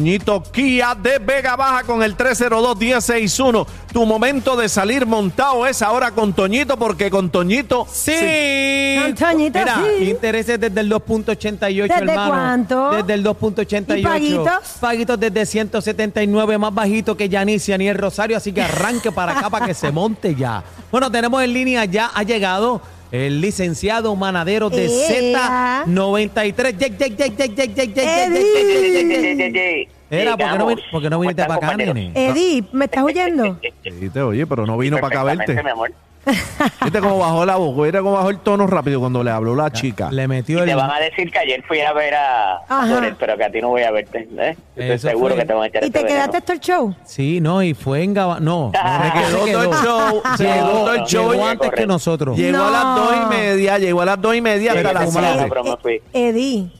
Toñito Kia de Vega Baja con el 302-1061. Tu momento de salir montado es ahora con Toñito, porque con Toñito. Sí. Con Toñito, Mira, sí. intereses desde el 2.88, ¿Desde hermano. cuánto? Desde el 2.88. ¿Y paguitos? Paguitos desde 179, más bajito que Yanicia ni el Rosario, así que arranque para acá para que se monte ya. Bueno, tenemos en línea, ya ha llegado el licenciado manadero de Ea. Z93. Yek, yek, yek, yek, yek, yek, yek, yek, Eddie. yek, yek, yek. Era, ¿por qué no, viniste para acá, nene? Eddie, ¿me estás oyendo? Sí, te oye, pero no vino para acá a verte. mi amor. ¿Viste cómo bajó la voz? ¿Viste cómo bajó el tono rápido cuando le habló la chica? Le metió Y el... te van a decir que ayer fui a ver a. Dorel, pero que a ti no voy a verte. ¿eh? Estoy Eso seguro fue. que te van a echar ¿Y este te quedaste todo el show? Sí, no, y fue en Gaba... No, Ah, Se quedó todo el show, se quedó Llegó, todo el show. llegó antes que nosotros. Llegó a las dos y media, llegó a las dos y media hasta las Ah, fui. Eddie,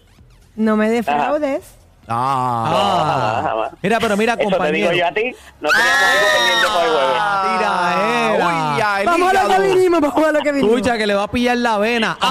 no me defraudes. Ah, Ah, mira, pero mira, Eso te compañero. digo yo a ti. No teníamos algo pendiente para el jueves. Tiraera. Uy, ya, el Vamos a lo que vinimos, vamos a lo que vinimos. Escucha que le va a pillar la vena.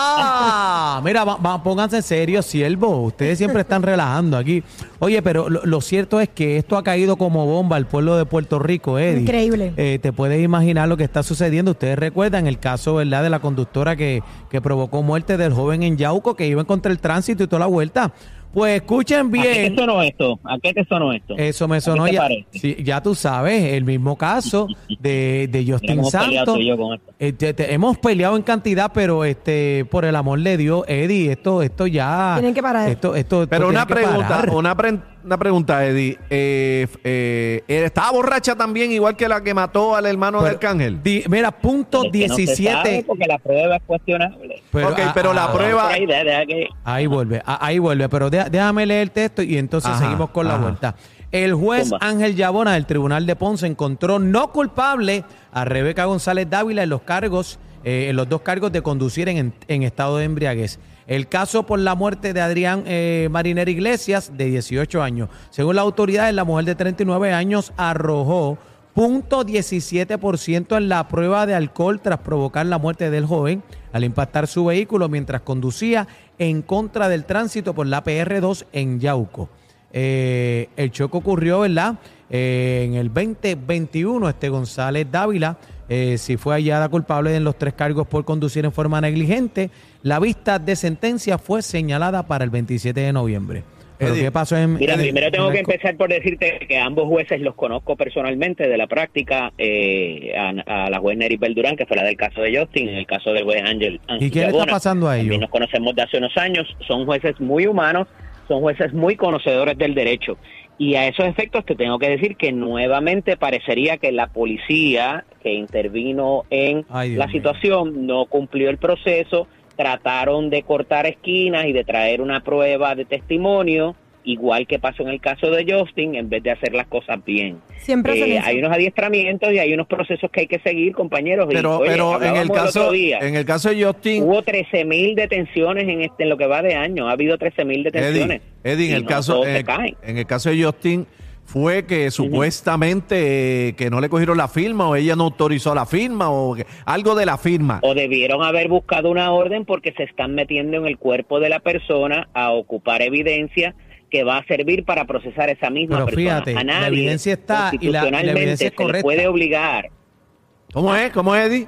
Ah, mira, va- va- pónganse serios, siervo. Ustedes siempre están relajando aquí. Oye, pero lo, lo cierto es que esto ha caído como bomba al pueblo de Puerto Rico, Eddie. Increíble. Eh, te puedes imaginar lo que está sucediendo. Ustedes recuerdan el caso, ¿verdad?, de la conductora que, que provocó muerte del joven en Yauco que iba en contra el tránsito y toda la vuelta. Pues escuchen ¿A qué bien. te sonó esto? ¿A qué te sonó esto? Eso me ¿A sonó ya. sí, ya tú sabes, el mismo caso de, de Mira Justin peleado Santos. tú y yo con esto. Eh, te- te- hemos peleado en cantidad, pero este, por el amor de Dios, Eddie, esto, esto ya. Tienen que parar. Esto, esto, esto Pero una pregunta, parar. una, pre- una pregunta, Eddie. Eh, eh, ¿Estaba borracha también, igual que la que mató al hermano de Pero- Arcángel? Di- mira, punto Es que no se 17. sabe porque la prueba es cuestionable. Ok, pero la ah, prueba- Por ahí, deja- deja que- Ahí vuelve, ahí vuelve, pero déjame leer el texto y entonces Ajá, seguimos con la vuelta. El juez. Ángel Yabona del Tribunal de Ponce encontró no culpable a Rebeca González Dávila en los cargos, eh, en los dos cargos de conducir en, en estado de embriaguez. El caso por la muerte de Adrián eh, Mariner Iglesias, de 18 años. Según la autoridad, la mujer de 39 años arrojó .17% en la prueba de alcohol tras provocar la muerte del joven al impactar su vehículo mientras conducía en contra del tránsito por la PR2 en Yauco. Eh, el choque ocurrió, ¿verdad? Eh, en el 2021, este González Dávila, eh, si fue hallada culpable en los tres cargos por conducir en forma negligente, la vista de sentencia fue señalada para el 27 de noviembre. ¿Pero qué pasó en Mira, en- primero tengo en que empezar por decirte que a ambos jueces los conozco personalmente de la práctica, eh, a, a la juez Neri Durán, que fue la del caso de Justin, en el caso del juez Ángel. ¿Y qué le está pasando a ellos? También nos conocemos de hace unos años, son jueces muy humanos, son jueces muy conocedores del derecho. Y a esos efectos te tengo que decir que nuevamente parecería que la policía que intervino en Ay, la mío. situación no cumplió el proceso, trataron de cortar esquinas y de traer una prueba de testimonio, igual que pasó en el caso de Justin, en vez de hacer las cosas bien. Siempre Eh, hay unos adiestramientos y hay unos procesos que hay que seguir, compañeros. y, Pero, oye, pero en el caso, día. en el caso de Justin, Hubo 13.000 detenciones en este en lo que va de año. Ha habido 13.000 detenciones. Eddie, Eddie, en el no caso, todos en el, caen. en el caso de Justin fue que supuestamente eh, que no le cogieron la firma o ella no autorizó la firma o que- algo de la firma. O debieron haber buscado una orden porque se están metiendo en el cuerpo de la persona a ocupar evidencia que va a servir para procesar esa misma Pero persona. fíjate, a la nadie, evidencia está y la- la constitucionalmente evidencia es se le puede obligar ¿Cómo es? ¿Cómo es, Eddie?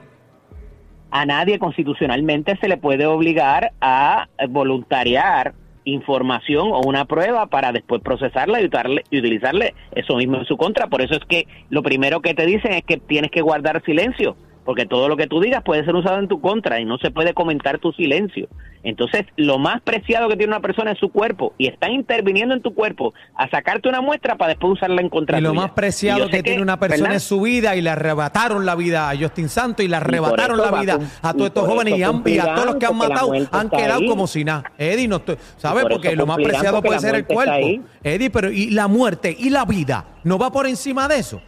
a nadie constitucionalmente se le puede obligar a voluntariar información o una prueba para después procesarla y utilizarle, y utilizarle eso mismo en su contra. Por eso es que lo primero que te dicen es que tienes que guardar silencio, porque todo lo que tú digas puede ser usado en tu contra y no se puede comentar tu silencio. Entonces, lo más preciado que tiene una persona es su cuerpo y están interviniendo en tu cuerpo a sacarte una muestra para después usarla en contra Y lo tuya. más preciado que, tiene una persona ¿verdad? es su vida y le arrebataron la vida a Justin Santos y le arrebataron la vida a todos estos jóvenes y, eso han- y a todos los que han matado han quedado ahí. como si nada. Eddie, no estoy, ¿sabes? por Porque lo más preciado puede ser el cuerpo. Eddie, pero ¿y la muerte y la vida? ¿No va por encima de eso?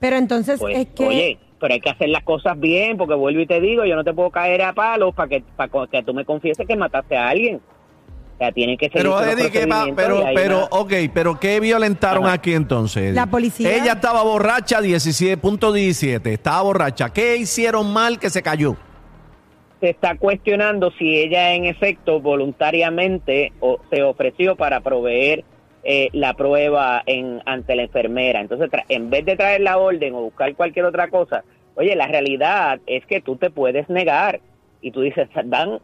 Pero entonces Pues, es que... Oye, pero hay que hacer las cosas bien, porque vuelvo y te digo, yo no te puedo caer a palos para que, para que tú me confieses que mataste a alguien. O sea, tienen que seguir Pero Eddie, ¿qué va? Pero, pero, ok, pero ¿qué violentaron Ajá. aquí entonces? Eddie? La policía. Ella estaba borracha, 17.17, estaba borracha. ¿Qué hicieron mal que se cayó? se está cuestionando si ella en efecto voluntariamente o, se ofreció para proveer eh, la prueba en ante la enfermera. Entonces, en vez de traer la orden o buscar cualquier otra cosa, oye, la realidad es que tú te puedes negar y tú dices, Dan,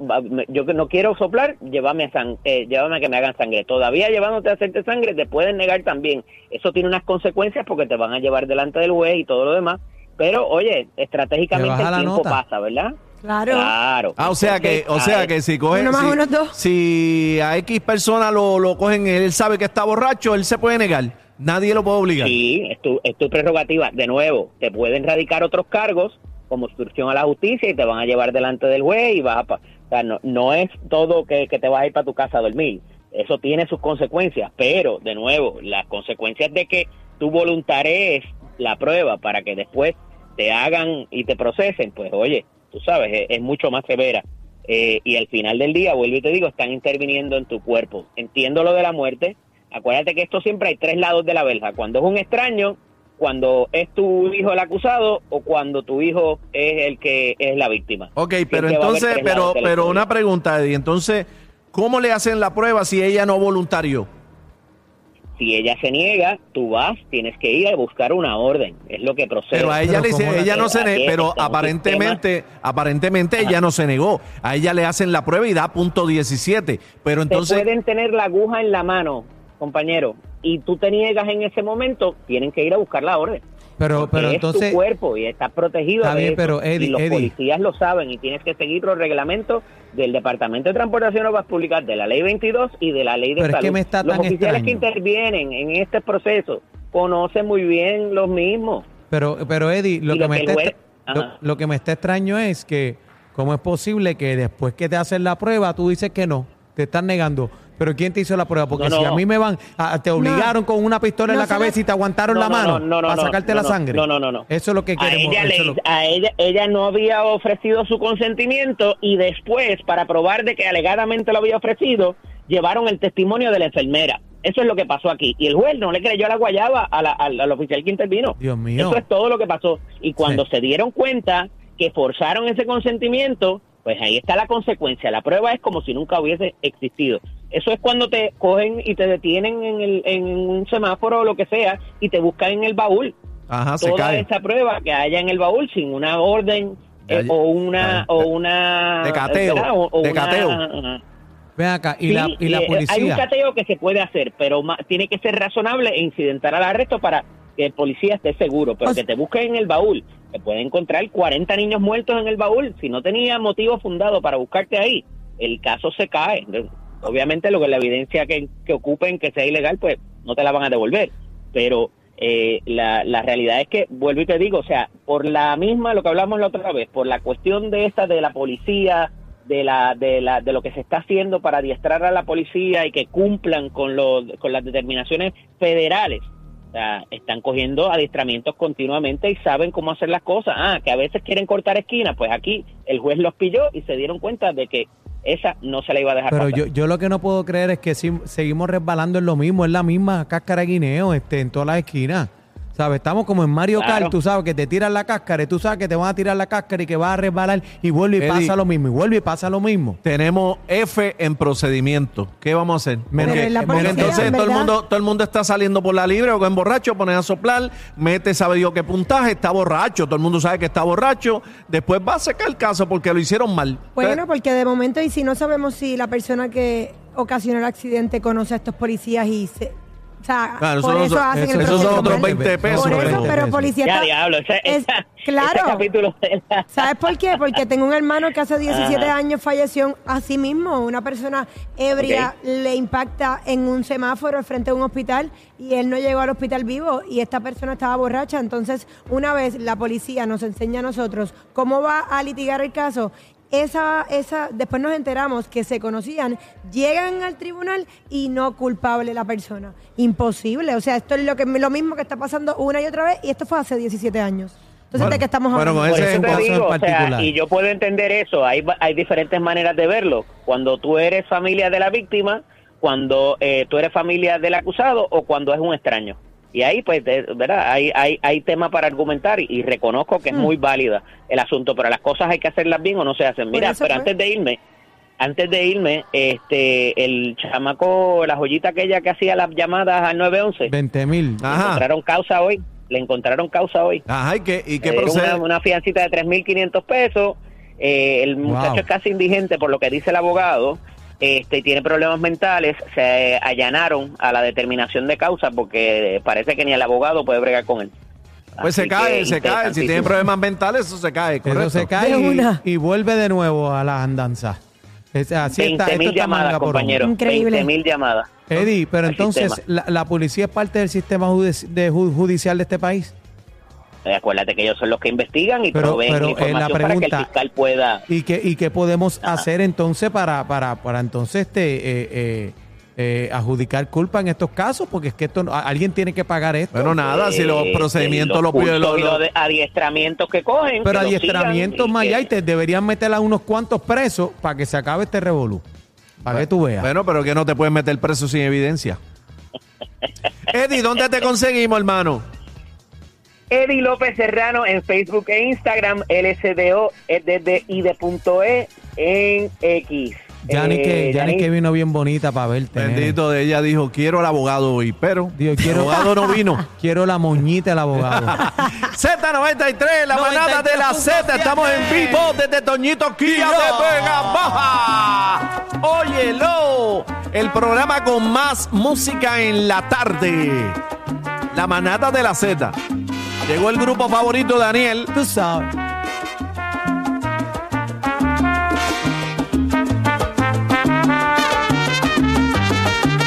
yo que no quiero soplar, llévame a, san- eh, llévame a que me hagan sangre. Todavía llevándote a hacerte sangre, te pueden negar también. Eso tiene unas consecuencias porque te van a llevar delante del juez y todo lo demás. Pero, oye, estratégicamente el tiempo nota. pasa, ¿verdad? Claro. Claro. Ah, o sea que, o sea que si coge, Uno más si, uno dos. si a X persona lo, lo cogen, él sabe que está borracho, él se puede negar. Nadie lo puede obligar. Sí, es tu, es tu prerrogativa. De nuevo, te pueden radicar otros cargos como obstrucción a la justicia y te van a llevar delante del juez y vas a... pa- O sea, no, no es todo que, que te vas a ir para tu casa a dormir. Eso tiene sus consecuencias, pero, de nuevo, las consecuencias de que tú voluntarees la prueba para que después te hagan y te procesen, pues oye, tú sabes, es, es mucho más severa. Eh, y al final del día, vuelvo y te digo, están interviniendo en tu cuerpo. Entiendo lo de la muerte. Acuérdate que esto siempre hay tres lados de la verja. Cuando es un extraño, cuando es tu hijo el acusado o cuando tu hijo es el que es la víctima. Ok, pero Siempre entonces, pero, pero una pregunta, Eddie. Entonces, ¿cómo le hacen la prueba si ella no voluntarió? Si ella se niega, tú vas, tienes que ir a buscar una orden. Es lo que procede. Pero a ella Pero le ¿cómo dice, la- ella no se negó, pero aparentemente, aparentemente ella no se negó. A ella le hacen la prueba y da punto 17. Pero entonces, Te pueden tener la aguja en la mano, compañero, y tú te niegas en ese momento, tienen que ir a buscar la orden. Pero, pero es entonces, tu cuerpo y está protegido Está de bien, eso. pero, Eddie, y los Eddie. policías lo saben y tienes que seguir los reglamentos del Departamento de Transportación Obras Públicas, de la Ley 22 y de la Ley de Pero es Salud. que me está los tan oficiales que intervienen en este proceso conocen muy bien los mismos. pero, pero Eddie, lo que, lo me que está, lo, lo que me está extraño es que, ¿cómo es posible que después que te hacen la prueba tú dices que no? Te están negando. Pero ¿quién te hizo la prueba? Porque No, si no. a mí me van, a- te obligaron con una pistola en la cabeza y te aguantaron No, la no, mano no, no, no, para sacarte no, la sangre. no, no, no, no. Eso es lo que A queremos. ella, eso es le- lo- a ella, ella no había ofrecido su consentimiento y después, para probar de que alegadamente lo había ofrecido, llevaron el testimonio de la enfermera. Eso es lo que pasó aquí. Y el juez no le creyó a la guayaba a la- al, al oficial que intervino. Dios mío. Eso es todo lo que pasó. Y cuando Sí. se dieron cuenta que forzaron ese consentimiento, pues ahí está la consecuencia. La prueba es como si nunca hubiese existido. Eso es cuando te cogen y te detienen en, el, en un semáforo o lo que sea y te buscan en el baúl. ajá, se Toda cae. esa prueba que haya en el baúl sin una orden eh, o una Ah, o de- una de cateo. O- o de una- cateo. Ven acá, y Sí, la, y la eh, Hay un policía. cateo que se puede hacer, pero ma- tiene que ser razonable e incidentar al arresto para que el policía esté seguro. Pero O que te busquen en el baúl, te puede encontrar 40 niños muertos en el baúl. Si no tenía motivo fundado para buscarte ahí, el caso se cae. Obviamente, lo que la evidencia que, que ocupen que sea ilegal, pues no te la van a devolver. Pero eh, la, la realidad es que, vuelvo y te digo, o sea, por la misma, lo que hablamos la otra vez, por la cuestión de esta de la policía, de la, de la de lo que se está haciendo para adiestrar a la policía y que cumplan con los con las determinaciones federales o sea, están cogiendo adiestramientos continuamente y saben cómo hacer las cosas ah que a veces quieren cortar esquinas pues aquí el juez los pilló y se dieron cuenta de que esa no se la iba a dejar Pero pasar. yo, yo lo que no puedo creer es que si- seguimos resbalando en lo mismo, es la misma cáscara de guineo este, en todas las esquinas. ¿Sabes? Estamos como en Mario Claro. Kart, tú sabes que te tiran la cáscara y tú sabes que te van a tirar la cáscara y que vas a resbalar y vuelve y Eddie. pasa lo mismo, y vuelve y pasa lo mismo. Tenemos F en procedimiento. ¿Qué vamos a hacer? Porque- porque policía, entonces en todo el mundo, todo el mundo está saliendo por la libre o con borracho, ponen a soplar, mete sabe Dios qué puntaje, está borracho, todo el mundo sabe que está borracho, después va a sacar el caso porque lo hicieron mal. Bueno, porque de momento, y si no sabemos si la persona que ocasionó el accidente conoce a estos policías y se. O sea, Claro, por eso eso, hacen el eso- esos son otros mal. 20 pesos. Por eso, 20 pero policía ya diablo ese, es- esa- claro. ese capítulo de la- ¿Sabes por qué? Porque tengo un hermano que hace 17 Ajá. años falleció así mismo. Una persona ebria le impacta en un semáforo al frente de un hospital y él no llegó al hospital vivo y esta persona estaba borracha. Entonces, una vez la policía nos enseña a nosotros cómo va a litigar el caso, esa, esa, después nos enteramos que se conocían, llegan al tribunal y no culpable la persona. Imposible. O sea, esto es lo, que, lo mismo que está pasando una y otra vez y esto fue hace 17 años. Entonces, Bueno, ¿de qué estamos bueno, hablando? ese es eso un te caso en digo, o sea, particular. y yo puedo entender eso. Hay, hay diferentes maneras de verlo. Cuando tú eres familia de la víctima, cuando eh, tú eres familia del acusado o cuando es un extraño. Y ahí, pues, de- ¿verdad? Hay, hay, hay tema para argumentar y, y reconozco que es muy válida el asunto, pero las cosas hay que hacerlas bien o no se hacen. Mira, pero fue. antes de irme, antes de irme, este, el chamaco, la joyita aquella que hacía las llamadas al 911, 20 mil. encontraron causa hoy. Le encontraron causa hoy. Ajá, ¿y qué, y qué dieron procede? una, una fiancita de 3.500 pesos. Eh, el muchacho Wow. es casi indigente por lo que dice el abogado. Este, tiene problemas mentales. Se allanaron a la determinación de causa porque parece que ni el abogado puede bregar con él. Pues se cae, se cae. Si tiene problemas mentales, eso se cae, correcto. Eso se cae y, vuelve de nuevo a las andanzas. Es- así está, 20 esto mil está llamadas, compañero. Increíble. 20 mil llamadas. Eddie, pero entonces, la, la policía es parte del sistema judici- de ju- judicial de este país? Acuérdate que ellos son los que investigan y Pero- proveen pero, la eh, la información para que pregunta- el fiscal pueda. ¿Y qué, y qué podemos hacer entonces para, para, para entonces este, eh, eh, eh, adjudicar culpa en estos casos? Porque es que esto, alguien tiene que pagar esto. Bueno, nada, si los eh, procedimientos los los los de- adiestramientos que cogen. pero que los adiestramientos sigan y te deberían meter a unos cuantos presos para que se acabe este revolú. Para que tú veas. Bueno, pero que no te pueden meter preso sin evidencia. Eddie, ¿dónde te conseguimos, hermano? Eddie López Serrano en Facebook e Instagram, LSDO, E en X. Yanni, que, Eh, Yanni Yanni, que vino bien bonita para verte. nene. Bendito de ella dijo, quiero al abogado hoy, pero Dios, quiero- el abogado no vino. Quiero la moñita del abogado. Z93, la manada de la Z. Estamos en vivo desde Toñito Kia de Vega Baja. Óyelo, el programa con más música en la tarde. La manada de la Z. Llegó el grupo favorito, Daniel. tú sabes.